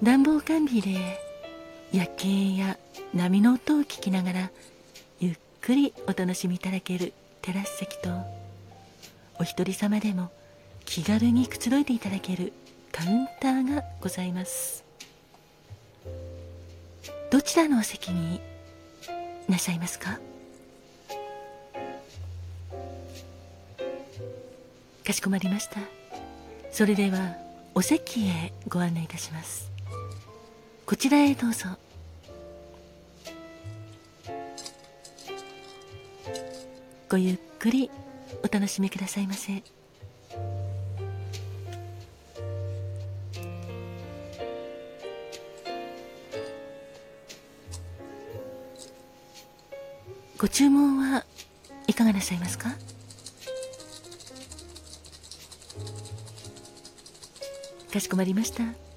暖房完備で夜景や波の音を聞きながらゆっくりお楽しみいただけるテラス席とお一人様でも気軽にくつろいでいただけるカウンターがございます。どちらのお席になさいますか？かしこまりました。それではお席へご案内いたします。こちらへどうぞ。ごゆっくりお楽しみくださいませ。ご注文はいかがなさいますか？かしこまりました。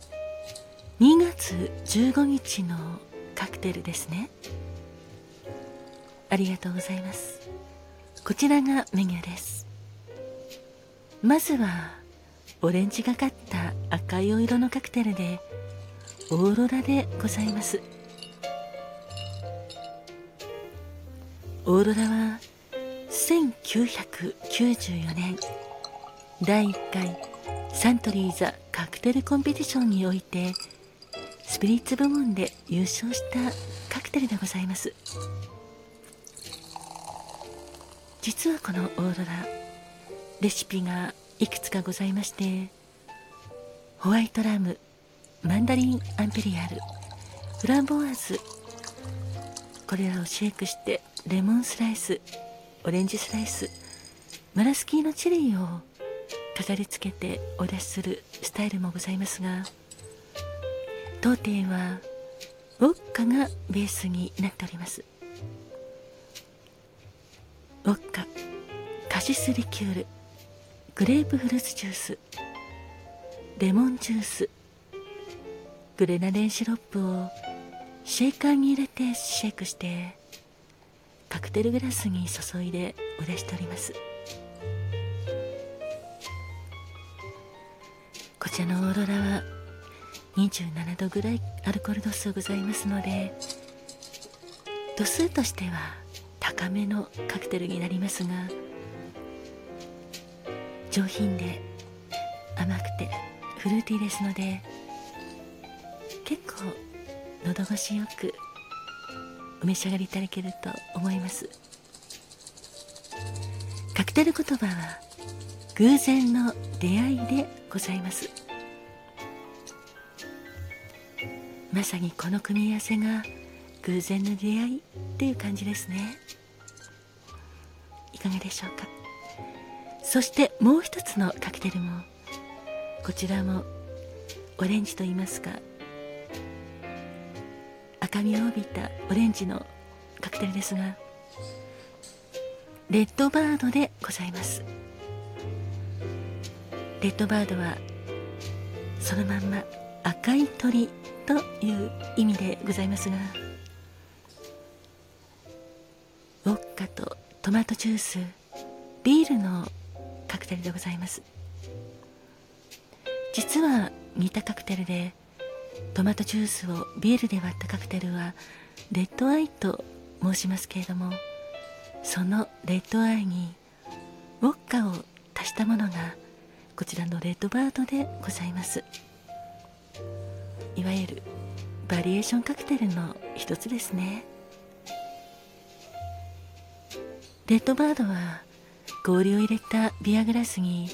2月15日のカクテルですね。ありがとうございます。こちらがメニューです。まずはオレンジがかった赤いお色のカクテルでオーロラでございます。オーロラは1994年第1回サントリーザカクテルコンペティションにおいてスピリッツ部門で優勝したカクテルでございます。実はこのオーロラレシピがいくつかございましてホワイトラムマンダリンアンペリアルフランボワーズこれらをシェイクしてレモンスライスオレンジスライスマラスキーのチェリーを飾り付けてお出しするスタイルもございますが当店はウォッカがベースになっております。ウォッカカシスリキュールグレープフルーツジュースレモンジュースグレナデンシロップをシェイカーに入れてシェイクしてカクテルグラスに注いでお出しております。こちらのオーロラは27度ぐらいアルコール度数ございますので度数としては高めのカクテルになりますが上品で甘くてフルーティーですので結構喉越しよくお召し上がりいただけると思います。カクテル言葉は偶然の出会いでございます。まさにこの組み合わせが偶然の出会いっていう感じですね。いかがでしょうか？そしてもう一つのカクテルもこちらもオレンジと言いますか赤みを帯びたオレンジのカクテルですがレッドバードでございます。レッドバードはそのまんま赤い鳥という意味でございますがウォッカとトマトジュースビールのカクテルでございます。実は似たカクテルでトマトジュースをビールで割ったカクテルはレッドアイと申しますけれどもそのレッドアイにウォッカを足したものがこちらのレッドバードでございます。いわゆるバリエーションカクテルの一つですね。レッドバードは氷を入れたビアグラスに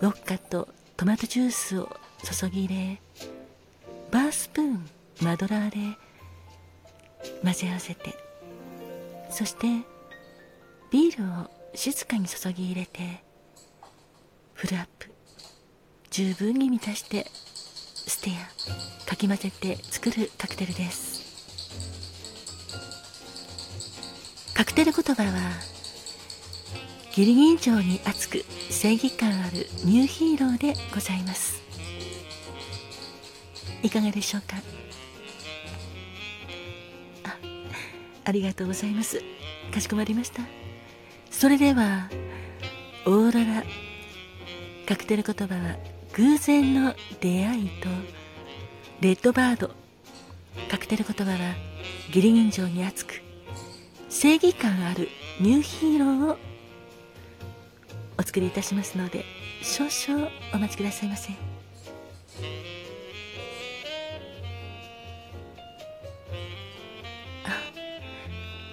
ウォッカとトマトジュースを注ぎ入れバースプーンマドラーで混ぜ合わせてそしてビールを静かに注ぎ入れてフルアップ。十分に満たしてスしてやかき混ぜて作るカクテルです。カクテル言葉はギリギン城に熱く正義感あるニューヒーローでございます。いかがでしょうか？あありがとうございます。かしこまりました。それではオーロラ。カクテル言葉は偶然の出会いとレッドバード。カクテル言葉は義理人情に熱く正義感あるニューヒーローをお作りいたしますので少々お待ちくださいませ。あ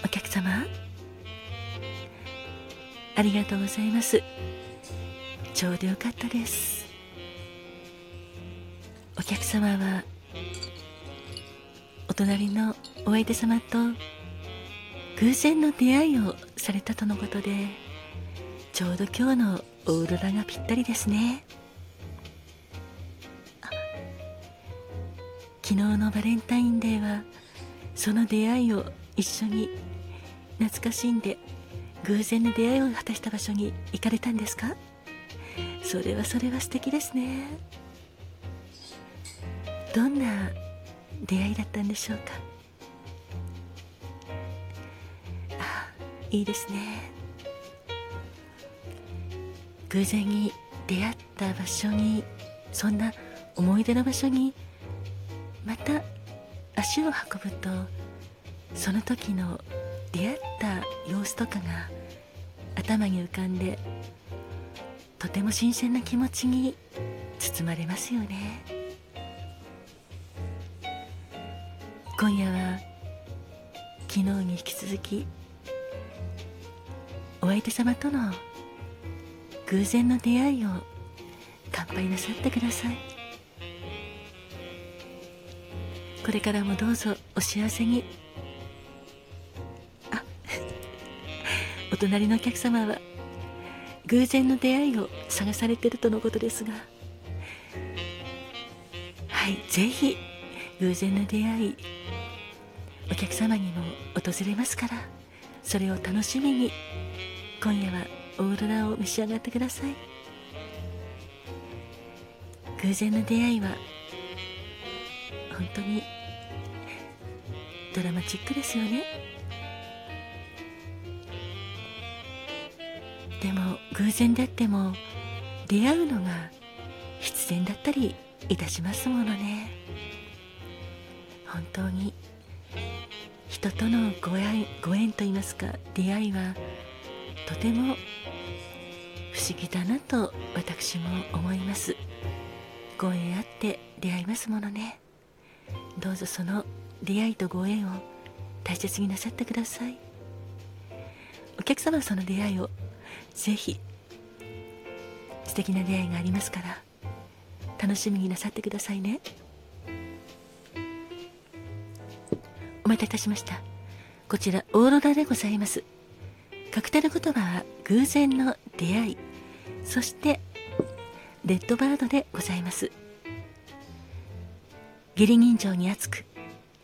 お客様。ありがとうございます。ちょうどよかったです。お客様はお隣のお相手様と偶然の出会いをされたとのことでちょうど今日のオーロラがぴったりですね。昨日のバレンタインデーはその出会いを一緒に懐かしんで偶然の出会いを果たした場所に行かれたんですか？それはそれは素敵ですね。どんな出会いだったんでしょうか？あいいですね。偶然に出会った場所にそんな思い出の場所にまた足を運ぶとその時の出会った様子とかが頭に浮かんでとても新鮮な気持ちに包まれますよね。今夜は昨日に引き続きお相手様との偶然の出会いを乾杯なさってください。これからもどうぞお幸せに。あ お隣のお客様は偶然の出会いを探されてるとのことですが。はいぜひ偶然の出会いお客様にも訪れますからそれを楽しみに今夜はオーロラを召し上がってください。偶然の出会いは本当にドラマチックですよね。でも偶然であっても出会うのが必然だったりいたしますものね。本当に人とのご縁ご縁といいますか。出会いはとても不思議だなと私も思います。ご縁あって出会いますものね。どうぞその出会いとご縁を大切になさってください。お客様はその出会いをぜひ素敵な出会いがありますから楽しみになさってくださいね。お待たせいたしました。こちらオーロラでございます。カクテル言葉は偶然の出会い。そしてレッドバードでございます。義理人情に熱く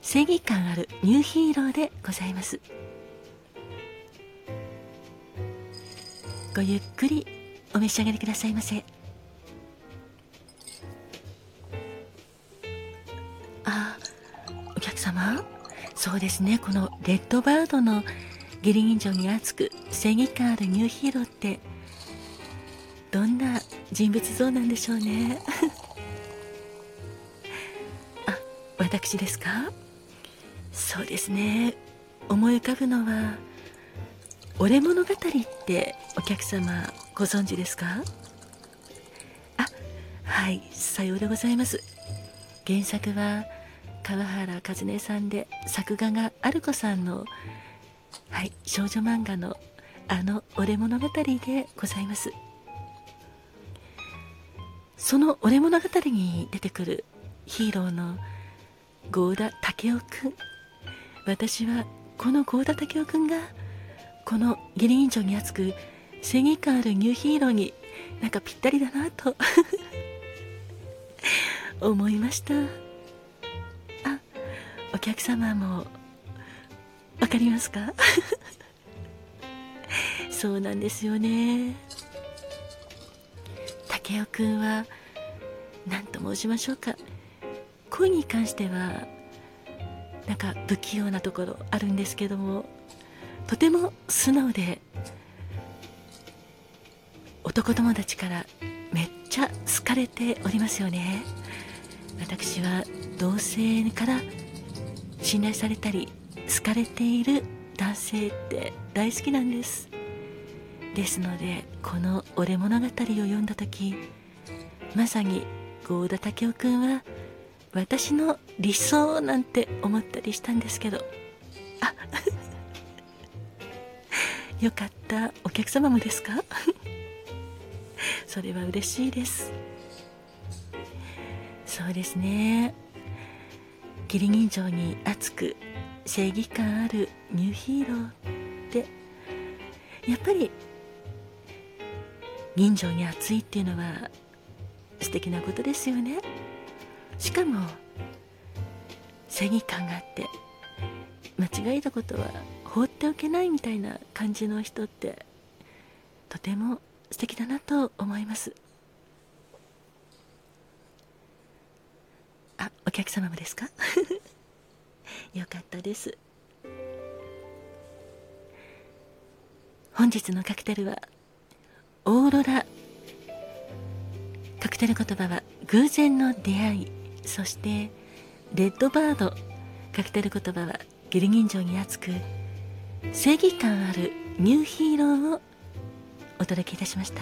正義感あるニューヒーローでございます。ごゆっくりお召し上がりくださいませ。あお客様？そうですね。このレッドバードの義理人情に熱く正義感あるニューヒーローってどんな人物像なんでしょうね。あ私ですか？そうですね。思い浮かぶのは俺物語ってお客様ご存知ですか？あはいさようでございます。原作は川原和音さんで作画がアルコさんのはい少女漫画のあの俺物語でございます。その俺物語に出てくるヒーローの郷田武雄くん。私はこの郷田武雄くんがこの義理人情に熱く正義感あるニューヒーローになんかぴったりだなと 思いました。客様も分かりますか？そうなんですよね。武雄くんは何と申しましょうか？恋に関してはなんか不器用なところあるんですけどもとても素直で男友達からめっちゃ好かれておりますよね。私は同性から信頼されたり好かれている男性って大好きなんです。ですのでこの「俺物語」を読んだ時まさに郷田武雄君は私の理想なんて思ったりしたんですけど。あよかった。お客様もですか？それは嬉しいです。そうですね。義理人情に熱く正義感あるニューヒーローって。やっぱり人情に熱いっていうのは素敵なことですよね。しかも正義感があって間違えたことは放っておけないみたいな感じの人ってとても素敵だなと思いますあお客様もですか？よかったです。本日のカクテルはオーロラ。カクテル言葉は偶然の出会い。そしてレッドバード。カクテル言葉はギルギン城に熱く正義感あるニューヒーローをお届けいたしました。